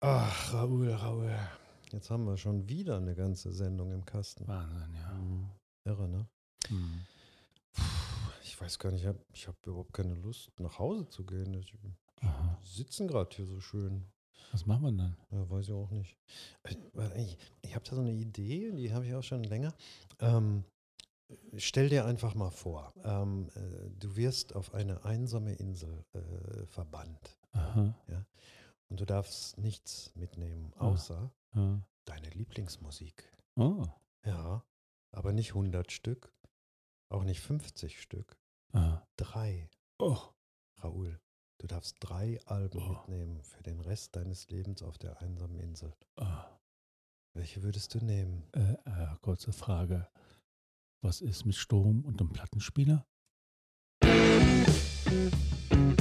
Ach, Raoul, Raoul. Jetzt haben wir schon wieder eine ganze Sendung im Kasten. Wahnsinn, ja. Mhm. Irre, ne? Mhm. Ich weiß gar nicht, ich habe ich hab überhaupt keine Lust, nach Hause zu gehen. Ich, Aha. sitzen gerade hier so schön. Was machen wir denn? Ja, weiß ich auch nicht. Äh, Ich, ich habe da so eine Idee, die habe ich auch schon länger. Ähm, stell dir einfach mal vor, ähm, äh, du wirst auf eine einsame Insel äh, verbannt Aha. Und du darfst nichts mitnehmen, Ah. außer Ja. deine Lieblingsmusik. Oh. Ja, aber nicht 100 Stück, auch nicht 50 Stück, Ah. drei. Oh. Raoul, du darfst drei Alben Oh. mitnehmen für den Rest deines Lebens auf der einsamen Insel. Ah. Welche würdest du nehmen? Äh, äh, kurze Frage. Was ist mit Strom und dem Plattenspieler? Yeah!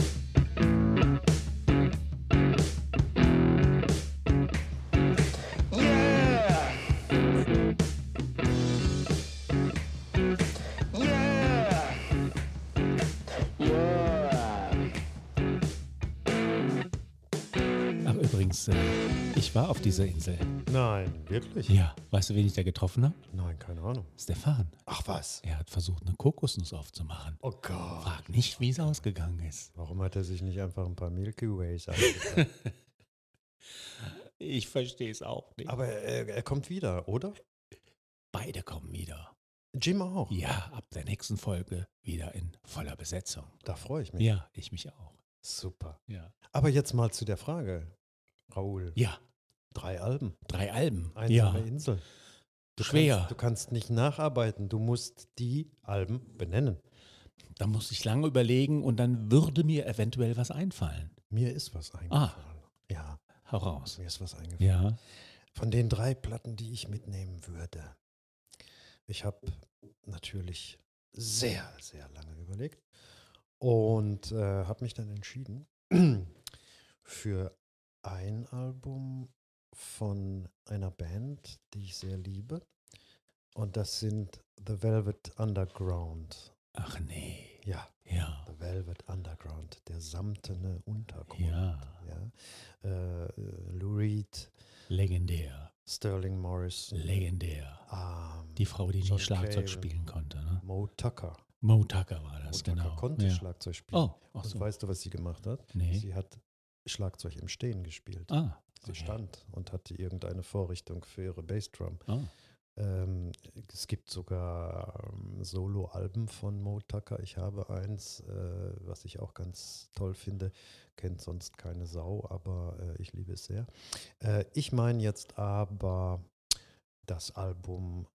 Übrigens, äh, ich war auf dieser Insel. Nein, wirklich? Ja. Weißt du, wen ich da getroffen habe? Nein, keine Ahnung. Stefan. Ach was? Er hat versucht, eine Kokosnuss aufzumachen. Oh Gott. Frag nicht, wie es ausgegangen ist. Warum hat er sich nicht einfach ein paar Milky Ways angetan? Ich verstehe es auch nicht. Aber er, er kommt wieder, oder? Beide kommen wieder. Jim auch. Ja, ab der nächsten Folge wieder in voller Besetzung. Da freue ich mich. Ja, ich mich auch. Super. Ja. Aber jetzt mal zu der Frage. Raoul, Ja, drei Alben, drei Alben. einsame ja, Insel. Du Schwer. Kannst, du kannst nicht nacharbeiten, du musst die Alben benennen. da muss ich lange überlegen und dann würde mir eventuell was einfallen. Mir ist was eingefallen. Ja, Hau raus. mir ist was eingefallen. Ja. Von den drei Platten, die ich mitnehmen würde. Ich habe natürlich sehr, sehr lange überlegt und äh, habe mich dann entschieden für ein Album von einer Band, die ich sehr liebe. Und das sind The Velvet Underground. Ach nee. Ja, Ja. The Velvet Underground, der samtene Untergrund. Ja. ja. Äh, Lou Reed, Legendär. Sterling Morris, Legendär. ähm, Die Frau, die John nie Schlagzeug spielen konnte. Ne? Mo Tucker. Mo Tucker war das, Mo Tucker genau. konnte ja. Schlagzeug spielen. Oh, ach Und so. weißt du, was sie gemacht hat? Nee. Sie hat Schlagzeug im Stehen gespielt. Ah. Sie okay. stand und hatte irgendeine Vorrichtung für ihre Bassdrum. Oh. Ähm, es gibt sogar ähm, Solo-Alben von Mo Tucker. Ich habe eins, äh, was ich auch ganz toll finde. Kennt sonst keine Sau, aber äh, ich liebe es sehr. Äh, ich meine jetzt aber das Album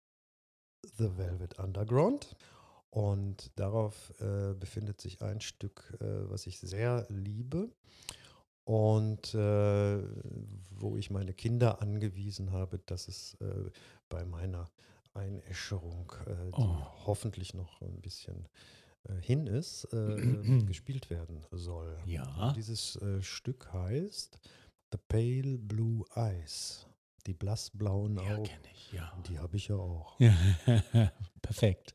The Velvet Underground. Und darauf äh, befindet sich ein Stück, äh, was ich sehr liebe und äh, wo ich meine Kinder angewiesen habe, dass es äh, bei meiner Einäscherung, äh, die Oh. hoffentlich noch ein bisschen äh, hin ist, äh, gespielt werden soll. Ja. Dieses äh, Stück heißt The Pale Blue Eyes, die blassblauen Ja, Augen. kenne ich, ja. Die habe ich ja auch. ja. Perfekt.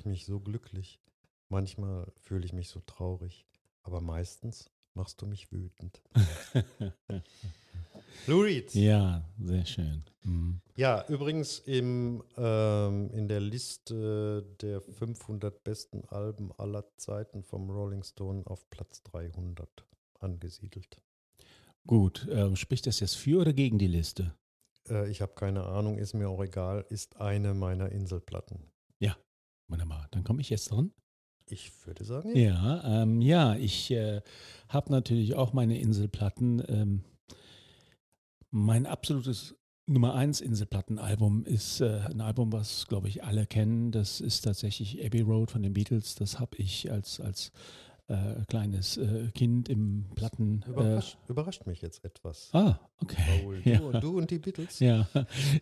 Ich mich so glücklich, manchmal fühle ich mich so traurig, aber meistens machst du mich wütend. Lou Reed. Ja, sehr schön. Mhm. Ja, übrigens im, ähm, in der Liste der 500 besten Alben aller Zeiten vom Rolling Stone auf Platz 300 angesiedelt. Gut, ähm, spricht das jetzt für oder gegen die Liste? Äh, ich habe keine Ahnung, ist mir auch egal, ist eine meiner Inselplatten. Wunderbar, dann komme ich jetzt dran. Ich würde sagen, ja. Ja, ähm, ja ich äh, habe natürlich auch meine Inselplatten. Ähm, mein absolutes Nummer 1 Inselplattenalbum ist äh, ein Album, was, glaube ich, alle kennen. Das ist tatsächlich Abbey Road von den Beatles. Das habe ich als, als äh, kleines äh, Kind im Platten. Äh, Überrascht, überrascht mich jetzt etwas. ah, okay. Raoul, du, Ja. und, du und die Beatles? Ja,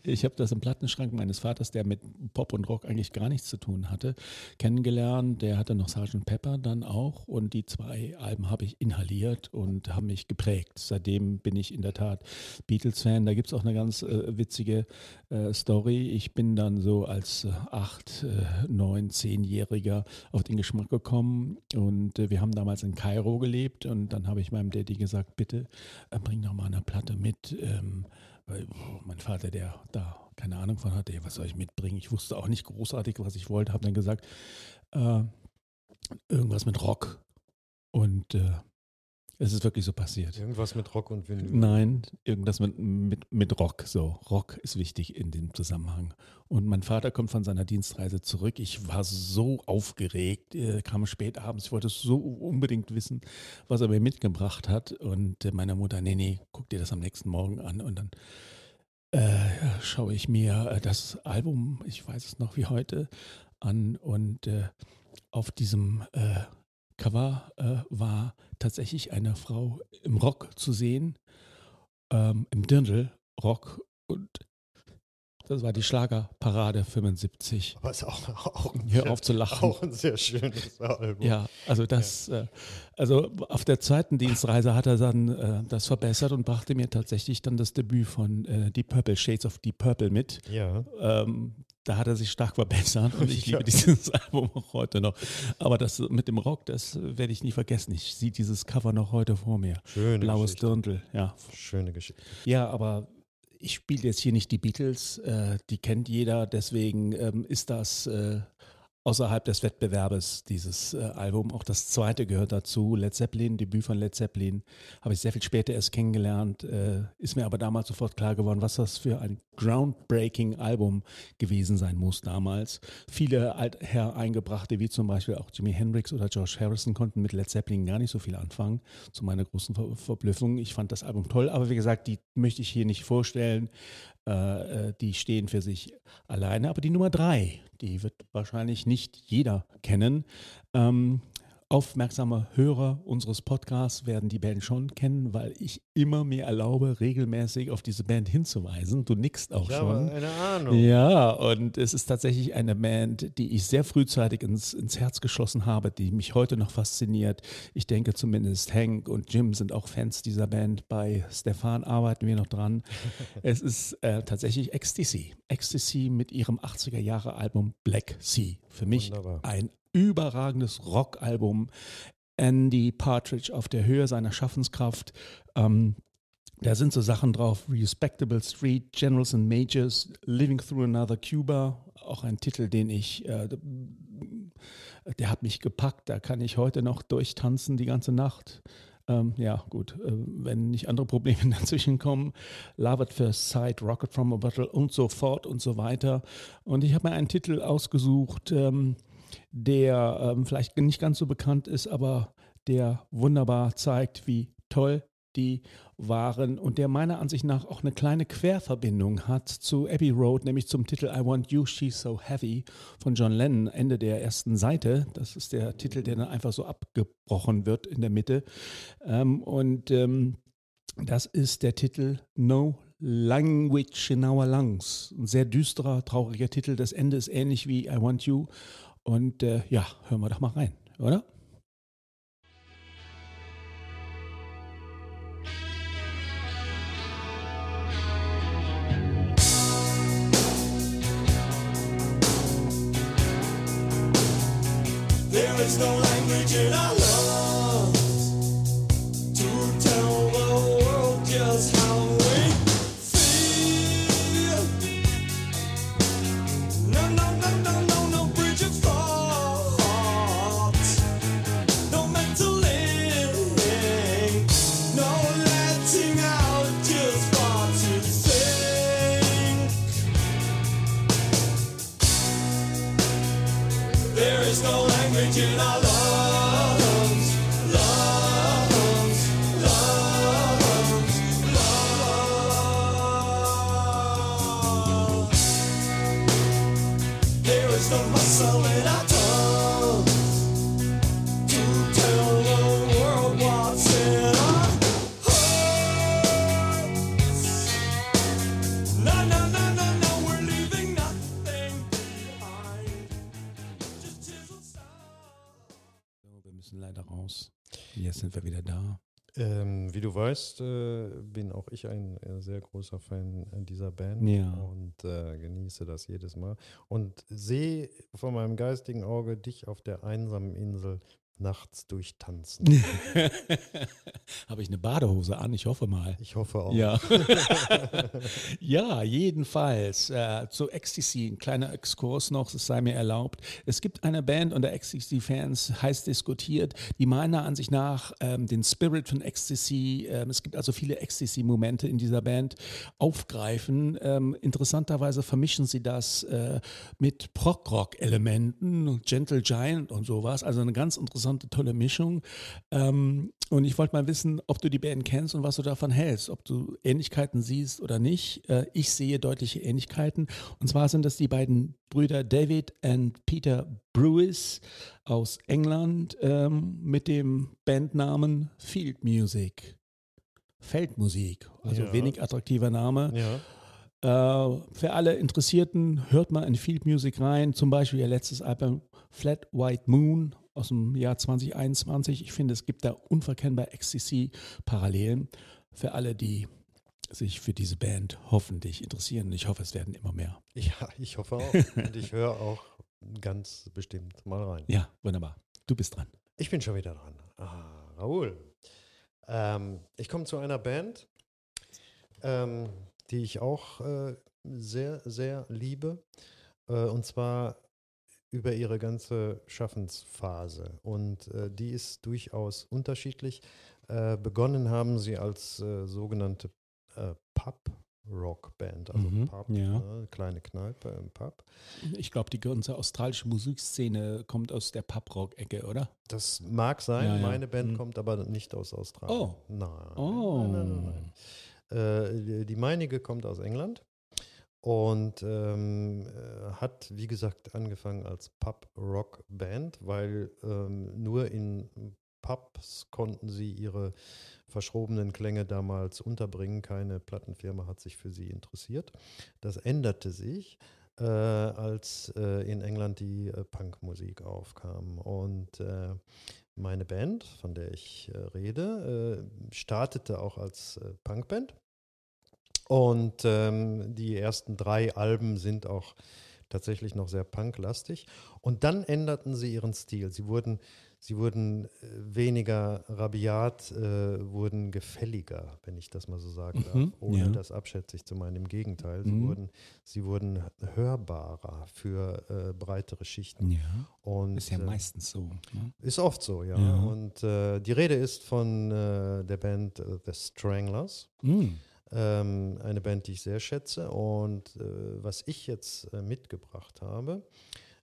ich habe das im Plattenschrank meines Vaters, der mit Pop und Rock eigentlich gar nichts zu tun hatte, kennengelernt. Der hatte noch Sgt. Pepper dann auch und die zwei Alben habe ich inhaliert und haben mich geprägt. Seitdem bin ich in der Tat Beatles-Fan. Da gibt es auch eine ganz äh, witzige äh, Story. Ich bin dann so als äh, acht, äh, neun, zehnjähriger auf den Geschmack gekommen und äh, wir haben damals in Kairo gelebt und dann habe ich meinem Daddy gesagt, bitte äh, bring doch mal eine Platte mit. Ähm, weil oh, mein Vater, der da keine Ahnung von hatte, was soll ich mitbringen? Ich wusste auch nicht großartig, was ich wollte, habe dann gesagt, äh, irgendwas mit Rock. Und äh, es ist wirklich so passiert. Irgendwas mit Rock und Vinyl. Nein, irgendwas mit, mit, mit Rock. So, Rock ist wichtig in dem Zusammenhang. Und mein Vater kommt von seiner Dienstreise zurück. Ich war so aufgeregt, äh, kam spät abends. Ich wollte so unbedingt wissen, was er mir mitgebracht hat. Und meine Mutter, nee, nee, guck dir das am nächsten Morgen an. Und dann äh, schaue ich mir äh, das Album, ich weiß es noch wie heute, an. Und äh, auf diesem äh, Cover äh, war tatsächlich eine Frau im Rock zu sehen, ähm, im Dirndl-Rock und das war die Schlagerparade 75. Aber ist auch, auch, ein Hör sehr- auf zu lachen. auch ein sehr schönes Album. Ja, also das, äh, also auf der zweiten Dienstreise hat er dann äh, das verbessert und brachte mir tatsächlich dann das Debüt von äh, Deep Purple, Shades of Deep Purple mit. Ja. Ähm, da hat er sich stark verbessert und ich liebe dieses Album auch heute noch. Aber das mit dem Rock, das werde ich nie vergessen. Ich sehe dieses Cover noch heute vor mir. Schöne Blaues Geschichte. Dirndl, ja. Schöne Geschichte. Ja, aber ich spiele jetzt hier nicht die Beatles, äh, die kennt jeder, deswegen ähm, ist das äh, außerhalb des Wettbewerbes, dieses äh, Album. Auch das zweite gehört dazu, Led Zeppelin, Debüt von Led Zeppelin, habe ich sehr viel später erst kennengelernt, äh, ist mir aber damals sofort klar geworden, was das für ein groundbreaking Album gewesen sein muss damals. Viele Altherr eingebrachte, wie zum Beispiel auch Jimi Hendrix oder George Harrison, konnten mit Led Zeppelin gar nicht so viel anfangen, zu meiner großen Ver Verblüffung. Ich fand das Album toll, aber wie gesagt, die möchte ich hier nicht vorstellen. Äh, äh, die stehen für sich alleine. Aber die Nummer drei, die wird wahrscheinlich nicht jeder kennen. Ähm, aufmerksame Hörer unseres Podcasts werden die Band schon kennen, weil ich immer mir erlaube, regelmäßig auf diese Band hinzuweisen. Du nickst auch Ich schon. habe eine Ahnung. Ja, und es ist tatsächlich eine Band, die ich sehr frühzeitig ins, ins Herz geschlossen habe, die mich heute noch fasziniert. Ich denke zumindest Hank und Jim sind auch Fans dieser Band. Bei Stefan arbeiten wir noch dran. es ist äh, tatsächlich Ecstasy. Ecstasy mit ihrem 80er Jahre Album Black Sea. Für mich Wunderbar. ein überragendes Rockalbum. Andy Partridge auf der Höhe seiner Schaffenskraft. Ähm, da sind so Sachen drauf, Respectable Street, Generals and Majors, Living Through Another Cuba, auch ein Titel, den ich, äh, der hat mich gepackt, da kann ich heute noch durchtanzen die ganze Nacht. Ähm, ja, gut, äh, wenn nicht andere Probleme dazwischen kommen. Love at First Sight, Rocket from a Bottle und so fort und so weiter. Und ich habe mir einen Titel ausgesucht, ähm, der ähm, vielleicht nicht ganz so bekannt ist, aber der wunderbar zeigt, wie toll die waren und der meiner Ansicht nach auch eine kleine Querverbindung hat zu Abbey Road, nämlich zum Titel I Want You, She's So Heavy von John Lennon, Ende der ersten Seite. Das ist der Titel, der dann einfach so abgebrochen wird in der Mitte. Ähm, und ähm, das ist der Titel No Language in Our Lungs. Ein sehr düsterer, trauriger Titel. Das Ende ist ähnlich wie I Want You. Und äh, ja, hören wir doch mal rein, oder? There is no language in our lungs äh, bin auch ich ein äh, sehr großer Fan dieser Band Ja. und äh, genieße das jedes Mal und sehe vor meinem geistigen Auge dich auf der einsamen Insel nachts durchtanzen. Habe ich eine Badehose an? Ich hoffe mal. Ich hoffe auch. Ja. ja, jedenfalls. Äh, zu Ecstasy, ein kleiner Exkurs noch, es sei mir erlaubt. Es gibt eine Band unter Ecstasy-Fans, heiß diskutiert, die meiner Ansicht nach ähm, den Spirit von Ecstasy, ähm, es gibt also viele Ecstasy-Momente in dieser Band, aufgreifen. Ähm, interessanterweise vermischen sie das äh, mit Prog-Rock-Elementen, Gentle Giant und sowas. Also eine ganz interessante, tolle Mischung. Ähm, und ich wollte mal wissen, ob du die Band kennst und was du davon hältst, ob du Ähnlichkeiten siehst oder nicht. Äh, ich sehe deutliche Ähnlichkeiten. Und zwar sind das die beiden Brüder David und Peter Brewis aus England ähm, mit dem Bandnamen Field Music. Feldmusik, also Ja. wenig attraktiver Name. Ja. Äh, für alle Interessierten, hört mal in Field Music rein, zum Beispiel ihr letztes Album Flat White Moon aus dem Jahr 2021. Ich finde, es gibt da unverkennbar XCC-Parallelen für alle, die sich für diese Band hoffentlich interessieren. Ich hoffe, es werden immer mehr. ja, ich hoffe auch. Und ich höre auch ganz bestimmt mal rein. Ja, wunderbar. Du bist dran. Ich bin schon wieder dran. Ah, Raoul. Ähm, ich komme zu einer Band, ähm, die ich auch äh, sehr, sehr liebe. Äh, und zwar über ihre ganze Schaffensphase. Und äh, die ist durchaus unterschiedlich. Äh, begonnen haben sie als äh, sogenannte äh, Pub-Rock-Band, also Mhm, Pub, ja. ne, kleine Kneipe im Pub. Ich glaube, die ganze australische Musikszene kommt aus der Pub-Rock-Ecke, oder? Das mag sein, Ja, ja. meine Band Mhm. kommt aber nicht aus Australien. Oh. Nein. Oh. Nein, nein, nein, nein. Äh, die- die meinige kommt aus England und ähm, äh, hat, wie gesagt, angefangen als Pub-Rock-Band, weil ähm, nur in Pubs konnten sie ihre verschrobenen Klänge damals unterbringen. Keine Plattenfirma hat sich für sie interessiert. Das änderte sich, äh, als äh, in England die äh, Punkmusik aufkam. Und äh, meine Band, von der ich äh, rede, startete auch als Punkband. Und ähm, die ersten drei Alben sind auch tatsächlich noch sehr punklastig. Und dann änderten sie ihren Stil. Sie wurden, sie wurden äh, weniger rabiat, äh, wurden gefälliger, wenn ich das mal so sagen darf, Mhm, ohne ja. das abschätzig zu meinen. Im Gegenteil, sie, Mhm. wurden, sie wurden hörbarer für äh, breitere Schichten. Ja. Und, Ist ja äh, meistens so. Ne? ist oft so, ja. Ja. Und äh, die Rede ist von äh, der Band The Stranglers. Mm. Ähm, eine Band, die ich sehr schätze. Und äh, was ich jetzt äh, mitgebracht habe,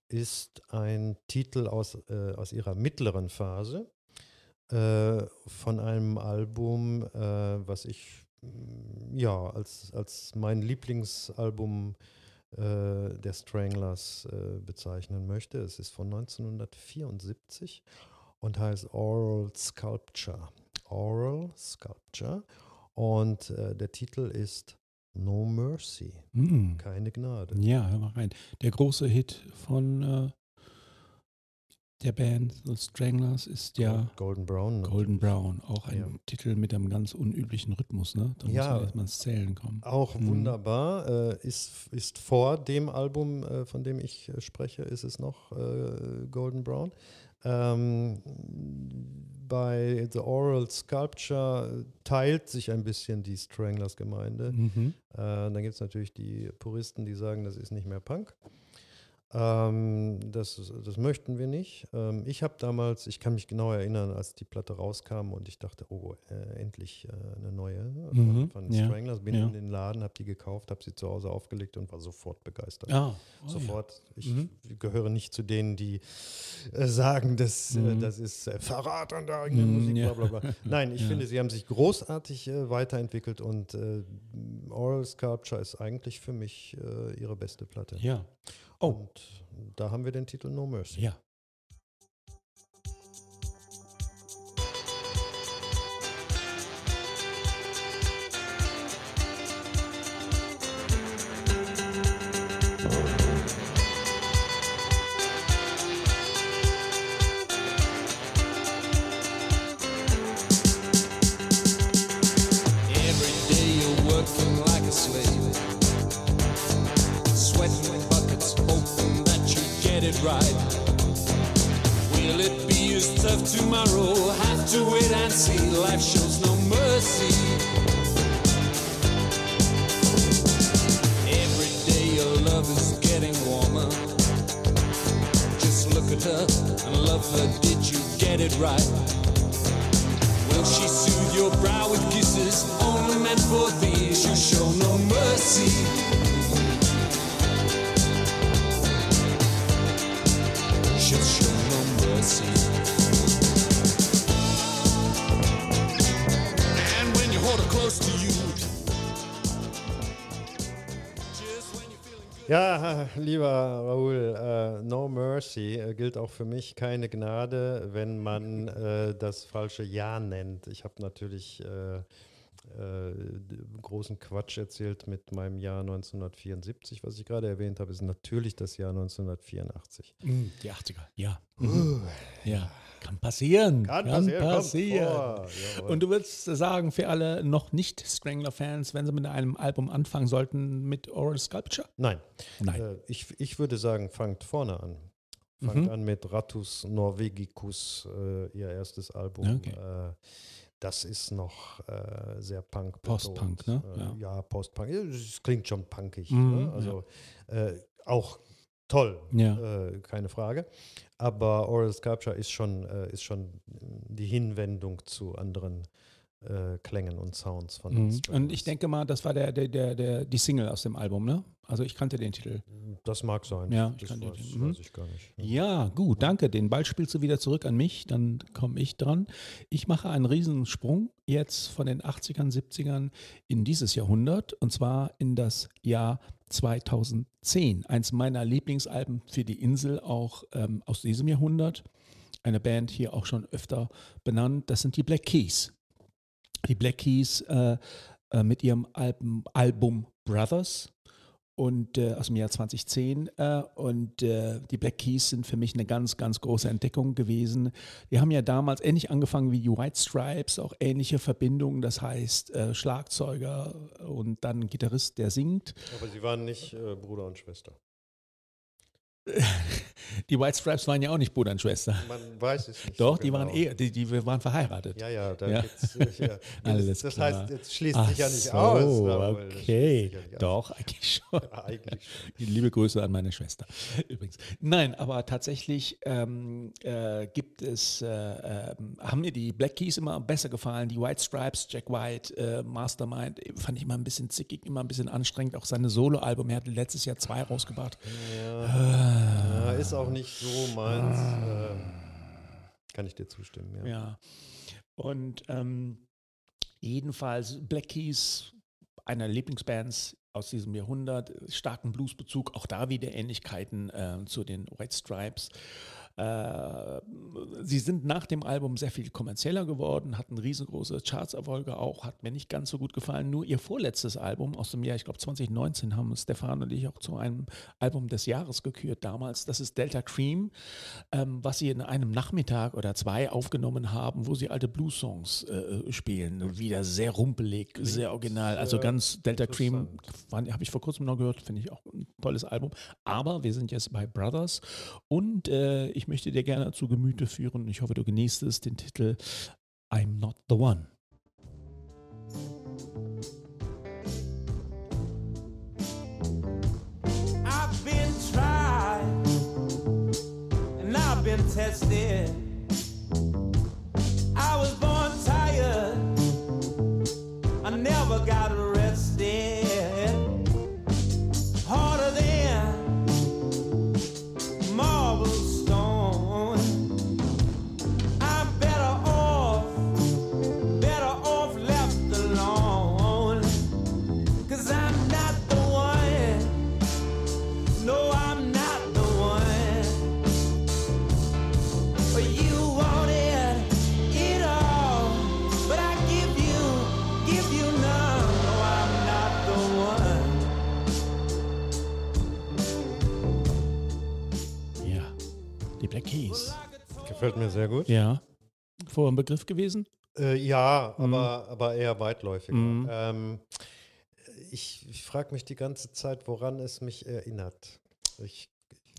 ist ein Titel aus, äh, aus ihrer mittleren Phase äh, von einem Album, äh, was ich mm, ja als, als mein Lieblingsalbum äh, der Stranglers bezeichnen möchte. Es ist von 1974 und heißt Oral Sculpture. Oral Sculpture. Und äh, der Titel ist No Mercy. Mm. Keine Gnade. Ja, hör mal rein. Der große Hit von äh, der Band The Stranglers ist ja Golden Brown. Golden Brown. Auch ein Ja. Titel mit einem ganz unüblichen Rhythmus, ne? Da muss Ja. man erstmal ins Zählen kommen. Auch Mhm. wunderbar. Äh, ist, ist vor dem Album, äh, von dem ich äh, spreche, ist es noch äh, Golden Brown. Ähm, bei The Oral Sculpture teilt sich ein bisschen die Stranglers-Gemeinde. Mhm. Äh, dann gibt es natürlich die Puristen, die sagen, das ist nicht mehr Punk. Ähm, das, das möchten wir nicht. Ähm, ich habe damals, ich kann mich genau erinnern, als die Platte rauskam und ich dachte, oh, äh, endlich äh, eine neue von, Mhm, von ja, Stranglers. Bin ja. in den Laden, habe die gekauft, habe sie zu Hause aufgelegt und war sofort begeistert. Ah, oh, Sofort. Ich Mhm. gehöre nicht zu denen, die äh, sagen, dass, äh, Mhm. das ist äh, Verrat an der eigenen Mhm, Musik, ja. bla bla bla. Nein, ich Ja. finde, sie haben sich großartig äh, weiterentwickelt und äh, Oral Sculpture ist eigentlich für mich äh, ihre beste Platte. Ja. Oh, Und da haben wir den Titel No Mercy. ja. Right? Will she soothe your brow with kisses only meant for these? You show no mercy. She'll show no mercy. And when you hold her close to you. Ja, lieber Raoul, Mercy äh, gilt auch für mich keine Gnade, wenn man äh, das falsche Ja nennt. Ich habe natürlich äh, äh, großen Quatsch erzählt mit meinem Jahr 1974. Was ich gerade erwähnt habe, ist natürlich das Jahr 1984. Mm, Die 80er, ja. Mhm. Ja, kann passieren. Kann passieren, kommt passieren. Jawohl. Und du würdest sagen, für alle noch nicht Strangler-Fans, wenn sie mit einem Album anfangen sollten, mit Oral Sculpture? Nein, Nein. Äh, ich, ich würde sagen, fangt vorne an. Fangt Mhm. an mit Ratus Norvegicus, äh, ihr erstes Album. Okay. Äh, das ist noch äh, sehr punk. Post-Punk, ne? Äh, Ja. ja, Post-Punk. Ja, Es klingt schon punkig. Mhm, ne? Also äh, auch toll, Ja. äh, keine Frage. Aber Oral Sculpture ist schon, ist schon die Hinwendung zu anderen äh, Klängen und Sounds von den Mhm. Und ich denke mal, das war der, der, der, der, die Single aus dem Album, ne? Also ich kannte den Titel. Das mag sein. Ja, ich das kann die- weiß, mhm. weiß ich gar nicht. Ja, gut, danke. Den Ball spielst du wieder zurück an mich, dann komme ich dran. Ich mache einen Riesensprung jetzt von den 80ern, 70ern in dieses Jahrhundert und zwar in das Jahr 2010. Eins meiner Lieblingsalben für die Insel auch ähm, aus diesem Jahrhundert. Eine Band hier auch schon öfter benannt. Das sind die Black Keys. Die Black Keys äh, äh, mit ihrem Album, Album Brothers und äh, aus dem Jahr 2010 äh, und äh, die Black Keys sind für mich eine ganz, ganz große Entdeckung gewesen. Die haben ja damals ähnlich angefangen wie die White Stripes, auch ähnliche Verbindungen, das heißt äh, Schlagzeuger und dann Gitarrist, der singt. Aber sie waren nicht äh, Bruder und Schwester. Die White Stripes waren ja auch nicht Bruder und Schwester. Man weiß es nicht. Doch, so die waren genau. eh, die, die waren verheiratet. Ja, ja, da Ja. geht's. äh, Ja. Alles das klar. heißt, jetzt schließt Ach sich ja nicht so, aus. Okay. nicht aus. Doch, eigentlich schon. Ja, eigentlich schon. Liebe Grüße an meine Schwester. Übrigens. Nein, aber tatsächlich ähm, äh, gibt es, äh, ähm, haben mir die Black Keys immer besser gefallen. Die White Stripes, Jack White, äh, Mastermind, äh, fand ich immer ein bisschen zickig, immer ein bisschen anstrengend. Auch seine Soloalbum, er hat letztes Jahr zwei rausgebracht. Ja, ist auch nicht so meins. Äh, kann ich dir zustimmen, ja. Ja. Und ähm, jedenfalls Black Keys, einer Lieblingsbands aus diesem Jahrhundert, starken Bluesbezug, auch da wieder Ähnlichkeiten äh, zu den White Stripes. Äh, sie sind nach dem Album sehr viel kommerzieller geworden, hatten riesengroße Chartserfolge auch, hat mir nicht ganz so gut gefallen. Nur ihr vorletztes Album aus dem Jahr, ich glaube 2019, haben Stefan und ich auch zu einem Album des Jahres gekürt damals. Das ist Delta Cream, ähm, was sie in einem Nachmittag oder zwei aufgenommen haben, wo sie alte Blues-Songs äh, spielen. Wieder sehr rumpelig, sehr original. Also ganz Delta Cream habe ich vor kurzem noch gehört, finde ich auch ein tolles Album. Aber wir sind jetzt bei Brothers und äh, ich möchte dir gerne zu Gemüte führen. Ich hoffe, du genießt es, den Titel I'm Not the One. I've been tried and I've been tested. I was born tired. I never got arrested. Keys. Gefällt mir sehr gut. Ja. Vor ein Begriff gewesen? Äh, ja, Mhm. aber, aber eher weitläufiger. Mhm. Ähm, ich ich frage mich die ganze Zeit, woran es mich erinnert. Ich,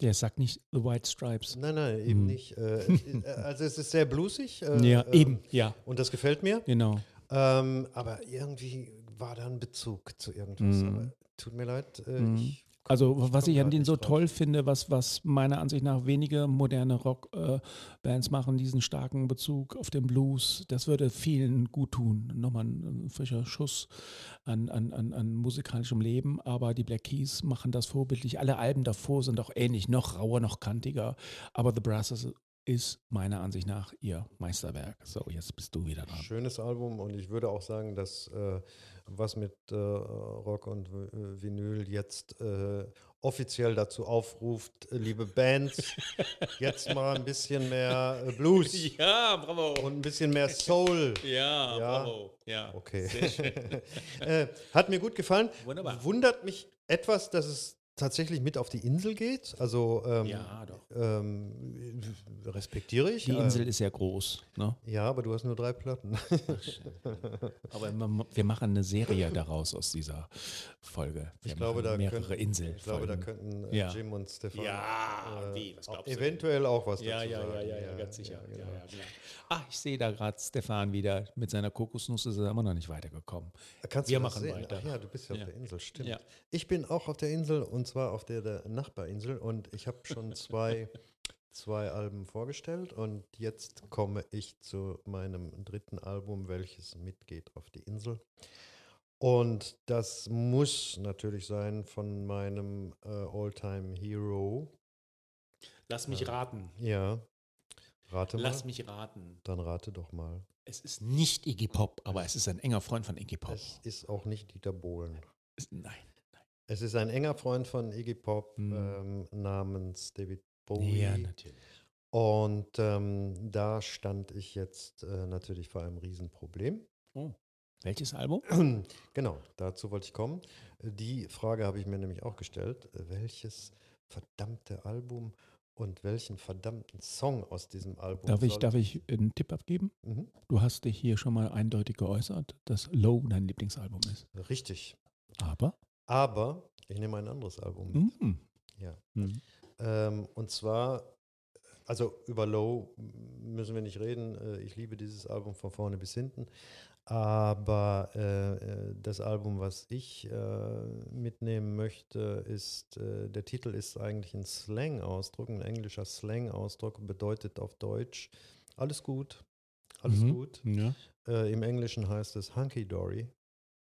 Der sagt nicht The White Stripes. Nein, nein, eben Hm. nicht. Äh, äh, also es ist sehr bluesig. Äh, Ja, ähm, eben, ja, Und das gefällt mir. genau. Ähm, aber irgendwie war da ein Bezug zu irgendwas. Mhm. Aber tut mir leid. Äh, Mhm. ich Also was ich an denen so toll finde, was, was meiner Ansicht nach wenige moderne Rockbands machen, diesen starken Bezug auf den Blues, das würde vielen gut tun. Nochmal ein, ein frischer Schuss an, an, an, an musikalischem Leben, aber die Black Keys machen das vorbildlich. Alle Alben davor sind auch ähnlich, noch rauer, noch kantiger, aber The Brassers ist meiner Ansicht nach ihr Meisterwerk. So, jetzt bist du wieder dran. Schönes Album und ich würde auch sagen, dass äh, was mit äh, Rock und äh, Vinyl jetzt äh, offiziell dazu aufruft, äh, liebe Bands, jetzt mal ein bisschen mehr äh, Blues Ja, bravo. und ein bisschen mehr Soul. Ja, Ja. Ja, Okay. hat mir gut gefallen. Wunderbar. Wundert mich etwas, dass es tatsächlich mit auf die Insel geht. Also ähm, Ja, doch. ähm, respektiere ich. Die äh, Insel ist ja groß. Ne? ja, aber du hast nur drei Platten. Aber wir machen eine Serie daraus aus dieser Folge. Wir Ich glaube, da mehrere könnten, Inseln. Ich glaube, da könnten äh, Ja. Jim und Stefan Ja, äh, wie, was auch eventuell auch was Ja, dazu ja, ja, sagen. ja, ja, ganz sicher. genau. Ja, ja, klar. Ah, ich sehe da gerade Stefan wieder mit seiner Kokosnuss, ist er immer noch nicht weitergekommen. Kannst Wir machen sehen? weiter. Ach ja, du bist ja, Ja. auf der Insel, stimmt. Ja. Ich bin auch auf der Insel und zwar auf der, der Nachbarinsel und ich habe schon zwei, zwei Alben vorgestellt und jetzt komme ich zu meinem dritten Album, welches mitgeht auf die Insel. Und das muss natürlich sein von meinem äh, Alltime Hero. Lass mich raten. Ja. Rate mal. Lass mich raten. Dann rate doch mal. Es ist nicht Iggy Pop, aber es ist ein enger Freund von Iggy Pop. Es ist auch nicht Dieter Bohlen. Es- Nein. Es ist ein enger Freund von Iggy Pop Hm. ähm, namens David Bowie. Ja, natürlich. Und ähm, da stand ich jetzt äh, natürlich vor einem Riesenproblem. Oh. Welches Album? genau, dazu wollte ich kommen. Die Frage habe ich mir nämlich auch gestellt. Welches verdammte Album und welchen verdammten Song aus diesem Album Darf ich, darf ich einen Tipp abgeben? Mhm. Du hast dich hier schon mal eindeutig geäußert, dass Low dein Lieblingsalbum ist. Richtig. Aber? Aber ich nehme ein anderes Album mit. Mhm. Ja. Mhm. Ähm, und zwar, also über Low müssen wir nicht reden. Äh, Ich liebe dieses Album von vorne bis hinten. Aber äh, äh, das Album, was ich äh, mitnehmen möchte, ist, äh, der Titel ist eigentlich ein Slang-Ausdruck, ein englischer Slang-Ausdruck, bedeutet auf Deutsch alles gut, alles Mhm. gut. Ja. Äh, Im Englischen heißt es Hunky Dory.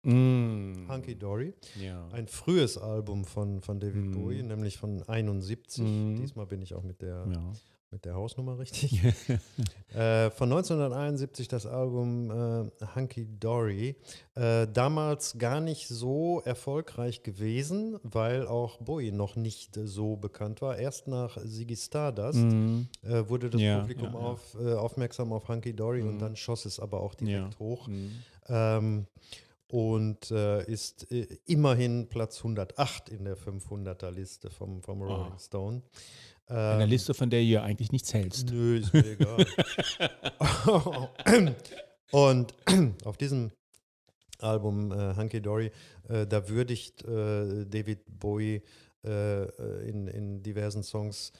Mhm. Hunky Dory. Ja. Ein frühes Album von, von David Mhm. Bowie, nämlich von 71. Mhm. Diesmal bin ich auch mit der, ja. mit der Hausnummer richtig. äh, von 1971 das Album äh, Hunky Dory. Äh, damals gar nicht so erfolgreich gewesen, weil auch Bowie noch nicht so bekannt war. Erst nach Ziggy Stardust Mhm. äh, wurde das Ja, Publikum. Auf, äh, aufmerksam auf Hunky Dory und Mhm. dann schoss es aber auch direkt hoch. Mhm. Ähm, und äh, ist äh, immerhin Platz 108 in der 500er Liste vom, vom Rolling Ah. Stone. Eine Ähm, Liste, von der ihr eigentlich nichts hältst. Nö, ist mir egal. und auf diesem Album äh, Hunky Dory, äh, da würdigt äh, David Bowie äh, in, in diversen Songs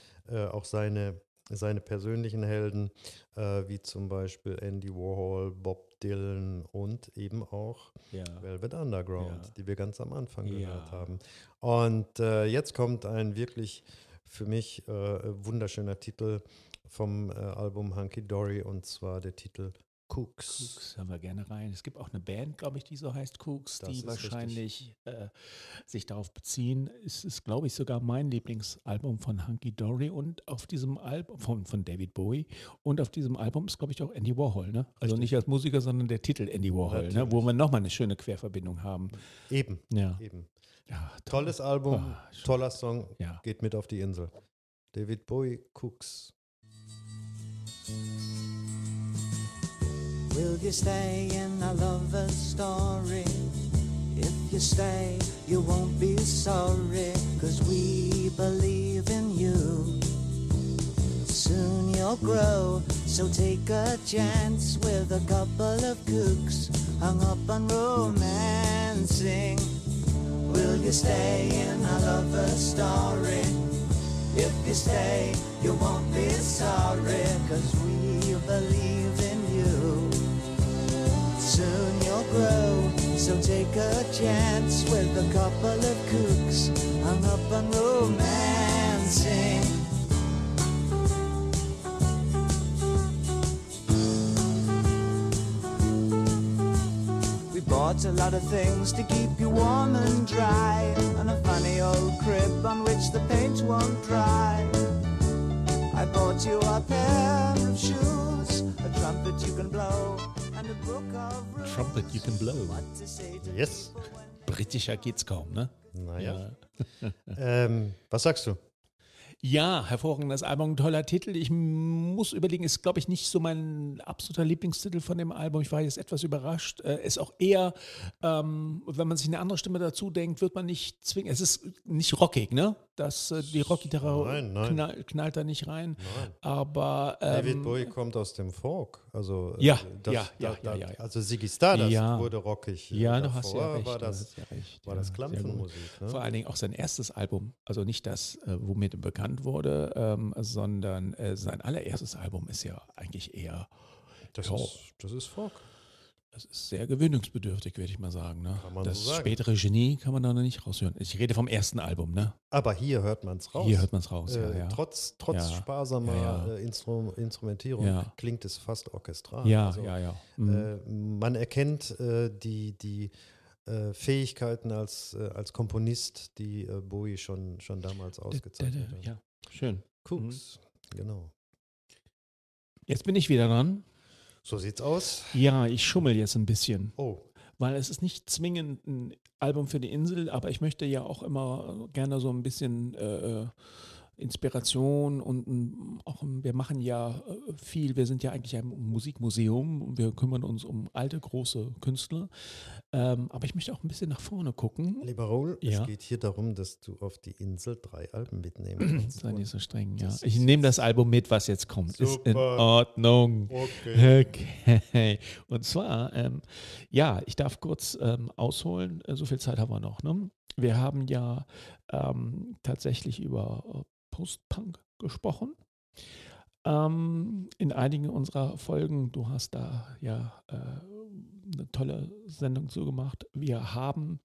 auch seine, seine persönlichen Helden, äh, wie zum Beispiel Andy Warhol, Bob Dylan und eben auch Ja. Velvet Underground, Ja. die wir ganz am Anfang Ja. gehört haben. Und äh, jetzt kommt ein wirklich für mich äh, wunderschöner Titel vom äh, Album Hunky Dory und zwar der Titel Cooks. Cooks hören wir gerne rein. Es gibt auch eine Band, glaube ich, die so heißt Cooks, Das die wahrscheinlich äh, sich darauf beziehen. Es ist, glaube ich, sogar mein Lieblingsalbum von Hunky Dory und auf diesem Album von, von David Bowie und auf diesem Album ist, glaube ich, auch Andy Warhol. Ne? Also Richtig. nicht als Musiker, sondern der Titel Andy Warhol, ne? wo wir nochmal eine schöne Querverbindung haben. Eben, Ja. eben. ja toll. Tolles Album, schön. toller Song, Ja. geht mit auf die Insel. David Bowie, Cooks. Will you stay in a lover's story? If you stay, you won't be sorry, cause we believe in you. Soon you'll grow, so take a chance with a couple of kooks hung up on romancing. Will you stay in a lover's story? If you stay, you won't be sorry, cause we believe in you. Soon you'll grow, so take a chance with a couple of kooks hung up on romancing. We bought a lot of things to keep you warm and dry, and a funny old crib on which the paint won't dry. I bought you a pair of shoes, a trumpet you can blow, Trumpet You Can Blow. Yes. Britischer geht's kaum, ne? Naja. Ähm, was sagst du? Ja, hervorragendes Album, toller Titel. Ich muss überlegen, ist, glaube ich, nicht so mein absoluter Lieblingstitel von dem Album. Ich war jetzt etwas überrascht. Äh, ist auch eher, ähm, wenn man sich eine andere Stimme dazu denkt, wird man nicht zwingen. Es ist nicht rockig, ne? Das, äh, die Rockgitarre. Knall, knallt da nicht rein. Nein. Aber ähm, David Bowie kommt aus dem Folk. Also, äh, Ja, das, ja, ja, da, ja, ja, ja. Also Ziggy Stardust Ja. wurde rockig. ja, Davor du hast ja recht. War du das, ja recht. war das. Klampfenmusik. Ne? Vor allen Dingen auch sein erstes Album, also nicht das, äh, womit er bekannt wurde, ähm, sondern äh, sein allererstes Album ist ja eigentlich eher, Das, ist, das ist Folk. Das ist sehr gewöhnungsbedürftig, würde ich mal sagen. Ne? Das so sagen. spätere Genie kann man da noch nicht raushören. Ich rede vom ersten Album, ne? Aber hier hört man es raus. Hier hört man es raus, äh, ja, ja. Trotz, trotz Ja. sparsamer. Äh, Instru Instrumentierung klingt es fast orchestral. Ja, Also, ja, ja. Mhm. Äh, man erkennt äh, die, die äh, Fähigkeiten als, äh, als Komponist, die äh, Bowie schon, schon damals ausgezeichnet hat. Ja, schön. Cooks, genau. Jetzt bin ich wieder dran. So sieht's aus. Ja, ich schummel jetzt ein bisschen. Oh, weil es ist nicht zwingend ein Album für die Insel, aber ich möchte ja auch immer gerne so ein bisschen äh, Inspiration und auch wir machen ja äh, viel, wir sind ja eigentlich ein Musikmuseum und wir kümmern uns um alte, große Künstler, ähm, aber ich möchte auch ein bisschen nach vorne gucken. lieber Raoul, Ja. es geht hier darum, dass du auf die Insel drei Alben mitnehmen kannst. Sei nicht so streng, ja. Ich nehme das Album mit, was jetzt kommt. Ist in Super. Ordnung. Okay. Okay. Und zwar, ähm, ja, ich darf kurz ähm, ausholen, äh, so viel Zeit haben wir noch. Ne? Wir haben ja ähm, tatsächlich über äh, Post-Punk gesprochen. Ähm, in einigen unserer Folgen, du hast da ja äh, eine tolle Sendung zugemacht. Wir haben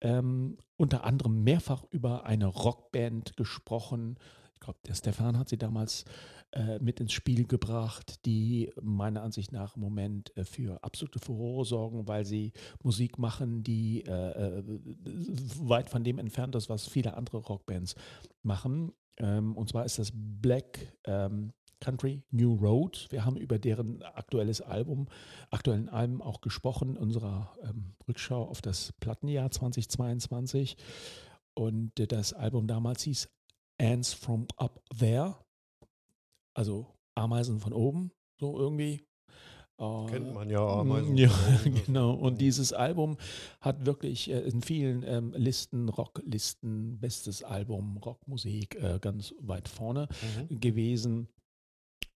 ähm, unter anderem mehrfach über eine Rockband gesprochen. Ich glaube, der Stefan hat sie damals äh, mit ins Spiel gebracht, die meiner Ansicht nach im Moment äh, für absolute Furore sorgen, weil sie Musik machen, die äh, äh, weit von dem entfernt ist, was viele andere Rockbands machen. Ähm, und zwar ist das Black ähm, Country New Road. Wir haben über deren aktuelles Album, aktuellen Alben auch gesprochen, unserer ähm, Rückschau auf das Plattenjahr 2022. Und äh, das Album damals hieß Ants from Up There, also Ameisen von oben, so irgendwie. Äh, Kennt man ja Ameisen. Ja, oben. genau. Und dieses Album hat wirklich äh, in vielen ähm, Listen, Rocklisten, bestes Album, Rockmusik, äh, ganz weit vorne Mhm. gewesen.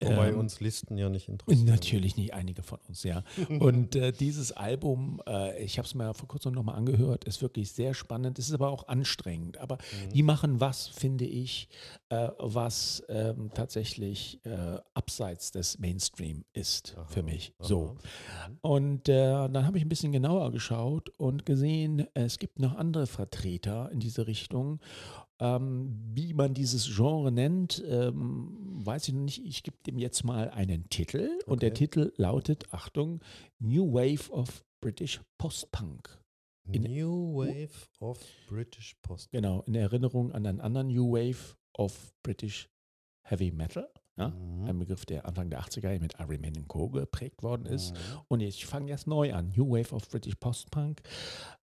Wobei Ähm, uns Listen ja nicht interessieren. Natürlich nicht einige von uns, ja. Und äh, dieses Album, äh, ich habe es mir vor kurzem nochmal angehört, ist wirklich sehr spannend. Es ist aber auch anstrengend. Aber Mhm. die machen was, finde ich, äh, was ähm, tatsächlich äh, abseits des Mainstream ist Aha, für mich. aha. So. Und äh, dann habe ich ein bisschen genauer geschaut und gesehen, es gibt noch andere Vertreter in diese Richtung. Ähm, wie man dieses Genre nennt, ähm, weiß ich noch nicht. Ich gebe dem jetzt mal einen Titel. Und der Okay. Titel lautet, Achtung, New Wave of British Post-Punk. New Wave of British Post. Genau, in Erinnerung an einen anderen New Wave of British Heavy Metal. Ja? Mhm. Ein Begriff, der Anfang der 80er mit Iron Man Co. geprägt worden ist. Mhm. Und ich fange jetzt neu an. New Wave of British Post-Punk.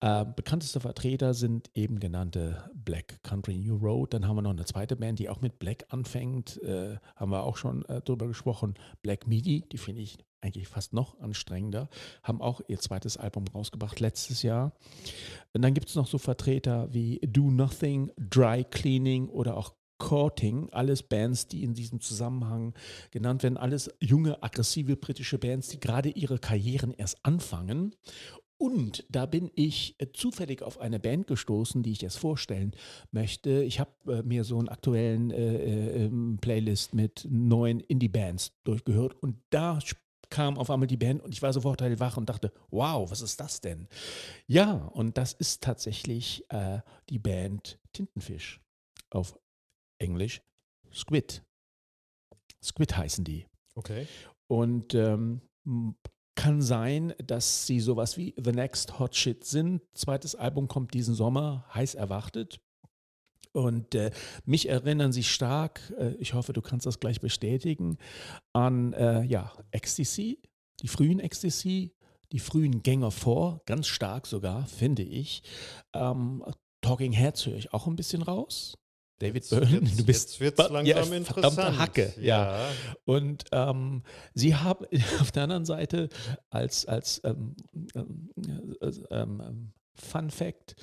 Äh, bekannteste Vertreter sind eben genannte Black Country New Road. Dann haben wir noch eine zweite Band, die auch mit Black anfängt. Äh, haben wir auch schon äh, drüber gesprochen. Black Midi, die finde ich eigentlich fast noch anstrengender. Haben auch ihr zweites Album rausgebracht letztes Jahr. Und dann gibt es noch so Vertreter wie Do Nothing, Dry Cleaning oder auch Courting, alles Bands, die in diesem Zusammenhang genannt werden, alles junge, aggressive britische Bands, die gerade ihre Karrieren erst anfangen Und da bin ich äh, zufällig auf eine Band gestoßen, die ich jetzt vorstellen möchte. Ich habe äh, mir so einen aktuellen äh, äh, ähm, Playlist mit neuen Indie-Bands durchgehört und da kam auf einmal die Band und ich war sofort hellwach und dachte, wow, was ist das denn? Ja, und das ist tatsächlich äh, die Band Tintenfisch auf Englisch Squid. Squid heißen die. Okay. Und ähm, kann sein, dass sie sowas wie The Next Hot Shit sind. Zweites Album kommt diesen Sommer, heiß erwartet. Und äh, mich erinnern sie stark, äh, ich hoffe, du kannst das gleich bestätigen, an äh, ja, Ecstasy, die frühen Ecstasy, die frühen Gänger vor, ganz stark sogar, finde ich. Ähm, Talking Heads höre ich auch ein bisschen raus. David Jetzt Byrne, wird's- du bist jetzt wird's langsam ja, interessant. Hacke. Ja. ja. Und ähm, sie haben auf der anderen Seite als, als ähm, ähm, äh, ähm, ähm, Fun Fact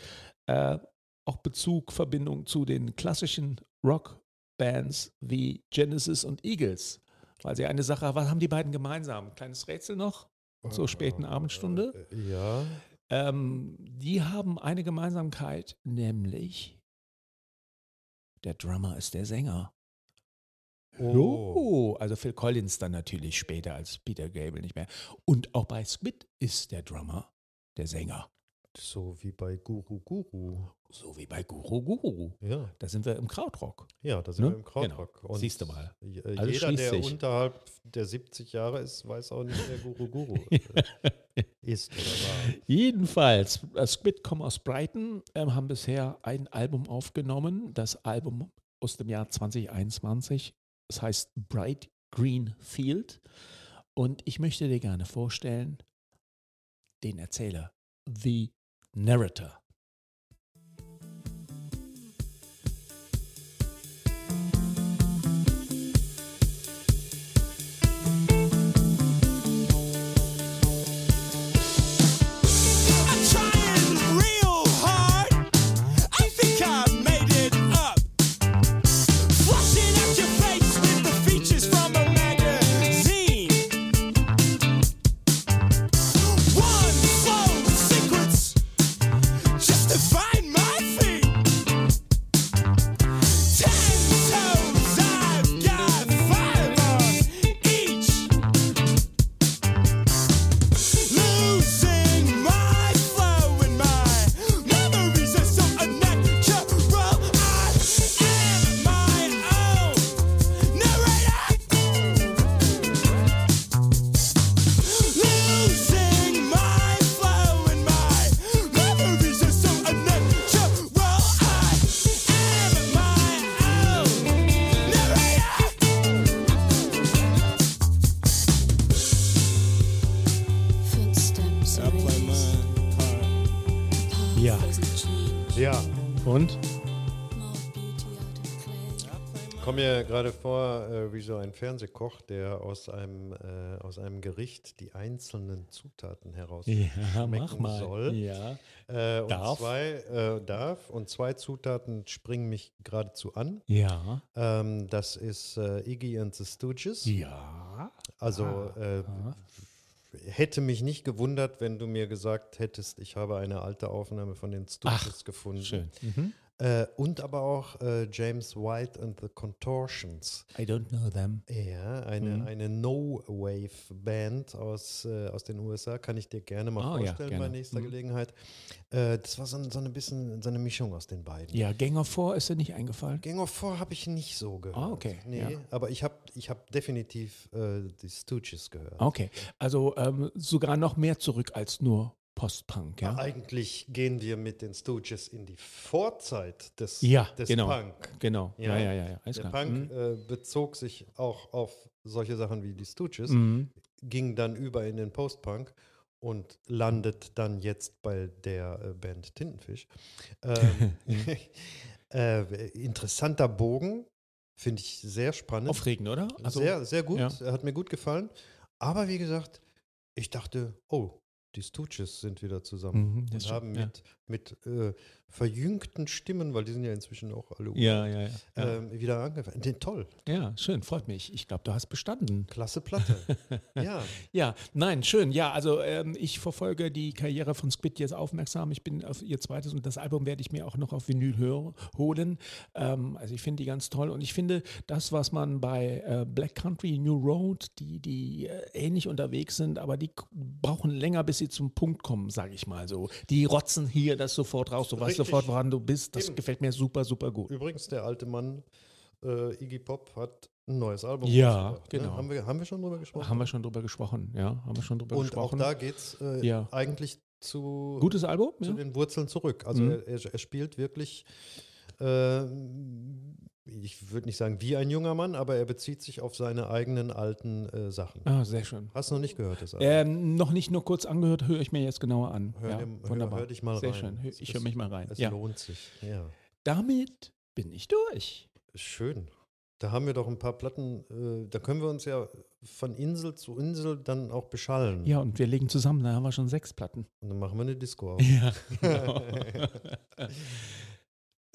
äh, auch Bezug, Verbindung zu den klassischen Rockbands wie Genesis und Eagles. Weil sie eine Sache, was haben die beiden gemeinsam? Kleines Rätsel noch? Zur späten Abendstunde? Äh, Ja. Ähm, die haben eine Gemeinsamkeit, nämlich der Drummer ist der Sänger. Oh, also Phil Collins dann natürlich später als Peter Gabriel nicht mehr. Und auch bei Squid ist der Drummer der Sänger. So wie bei Guru Guru. So wie bei Guru Guru. Ja, Da sind wir im Krautrock. ja da sind Ne? wir im Krautrock. Genau. Siehst du mal. Alles Jeder, der sich. unterhalb der 70 Jahre ist, weiß auch nicht, wer Guru Guru äh, ist oder war. Jedenfalls, äh, Squid kommen aus Brighton, ähm, haben bisher ein Album aufgenommen. Das Album aus dem Jahr 2021. Das heißt Bright Green Field. Und ich möchte dir gerne vorstellen, den Erzähler, The Narrator. Ja. Ja, Und? komme mir gerade vor äh, wie so ein Fernsehkoch, der aus einem, äh, aus einem Gericht die einzelnen Zutaten heraus Ja, schmecken soll. Ja. Äh, und Darf. zwei äh, darf und zwei Zutaten springen mich geradezu an. Ja. Ähm, das ist äh, Iggy and the Stooges. Ja. Also äh, hätte mich nicht gewundert, wenn du mir gesagt hättest, ich habe eine alte Aufnahme von den Stooges gefunden. Schön. Mhm. Äh, und aber auch äh, James White and the Contortions. I don't know them. Ja, eine, Mhm. eine No-Wave-Band aus, äh, aus den USA, kann ich dir gerne mal ja, vorstellen gerne. bei nächster Mhm. Gelegenheit. Äh, das war so, ein- so eine bisschen so eine Mischung aus den beiden. Ja, Gänger vor ist dir nicht eingefallen? Gang of Four habe ich nicht so gehört. Ah, okay, Nee, ja. aber ich habe ich hab definitiv äh, die Stooges gehört. Okay, also ähm, sogar noch mehr zurück als nur Post-Punk, ja? Eigentlich gehen wir mit den Stooges in die Vorzeit des, Ja, des genau. Punk. Genau, ja, Ja. ja, ja, ja. Der klar. Punk äh, bezog sich auch auf solche Sachen wie die Stooges, Mhm. ging dann über in den Post-Punk und landet dann jetzt bei der äh, Band Tintenfisch. Ähm, äh, interessanter Bogen, finde ich sehr spannend. Aufregend, oder? Also, sehr, sehr gut, ja. hat mir gut gefallen. Aber wie gesagt, ich dachte, oh, die Stooges sind wieder zusammen Mhm, und haben mit mit äh, verjüngten Stimmen, weil die sind ja inzwischen auch alle Ja, ja, ja. Ähm, wieder angefangen. Den toll, ja schön, freut mich. Ich glaube, du hast bestanden. klasse Platte. ja, Ja, nein, schön. Ja, also ähm, ich verfolge die Karriere von Squid jetzt aufmerksam. Ich bin auf ihr zweites und das Album werde ich mir auch noch auf Vinyl hör, holen. Ähm, also ich finde die ganz toll und ich finde das, was man bei äh, Black Country, New Road, die, die äh, ähnlich unterwegs sind, aber die brauchen länger, bis sie zum Punkt kommen, sage ich mal so. Die rotzen hier das sofort raus. Du weißt Richtig. sofort, woran du bist. Das Eben. gefällt mir super, super gut. übrigens, der alte Mann äh, Iggy Pop hat ein neues Album Ja, ne? genau. Haben, wir, haben wir schon drüber gesprochen? Haben wir schon drüber gesprochen, ja, haben wir schon drüber Und auch gesprochen. da geht es äh, Ja. eigentlich zu, Gutes Album, zu ja. den Wurzeln zurück. Also Mhm. er, er, er spielt wirklich, äh, ich würde nicht sagen wie ein junger Mann, aber er bezieht sich auf seine eigenen alten äh, Sachen. Ah, sehr schön. Hast du noch nicht gehört, das Album? Ähm, noch nicht nur kurz angehört, höre ich mir jetzt genauer an. Hör ja, dir- hör- wunderbar. hör dich mal Sehr rein. schön. Hör- Ich höre mich mal rein. Es Ja. lohnt sich. Ja. Damit bin ich durch. Schön. Da haben wir doch ein paar Platten, äh, da können wir uns ja von Insel zu Insel dann auch beschallen. Ja, und wir legen zusammen, da haben wir schon sechs Platten. Und dann machen wir eine Disco auf. Ja, genau.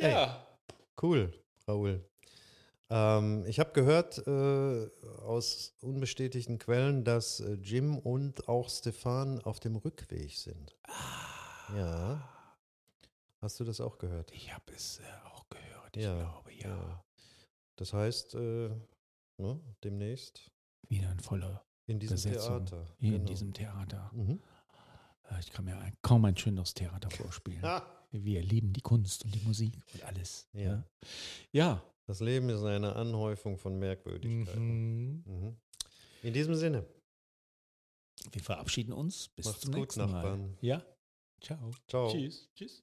ja. Cool, Raoul. Ähm, ich habe gehört äh, aus unbestätigten Quellen, dass äh, Jim und auch Stefan auf dem Rückweg sind. Ja. Hast du das auch gehört? Ich habe es äh, auch gehört, ich Ja, glaube, ja. ja. Das heißt, äh, ne, demnächst Wieder ein voller in diesem Besetzung. Theater. hier in Genau. diesem Theater. Mhm. Äh, Ich kann mir ein, kaum ein schöneres Theater vorspielen. Wir lieben die Kunst und die Musik und alles. Ja. Ja. das Leben ist eine Anhäufung von Merkwürdigkeiten. Mhm. Mhm. In diesem Sinne, Wir verabschieden uns. Bis Macht's zum gut, nächsten Mal. Nachbarn. Ja. Ciao. ciao. Tschüss. Tschüss.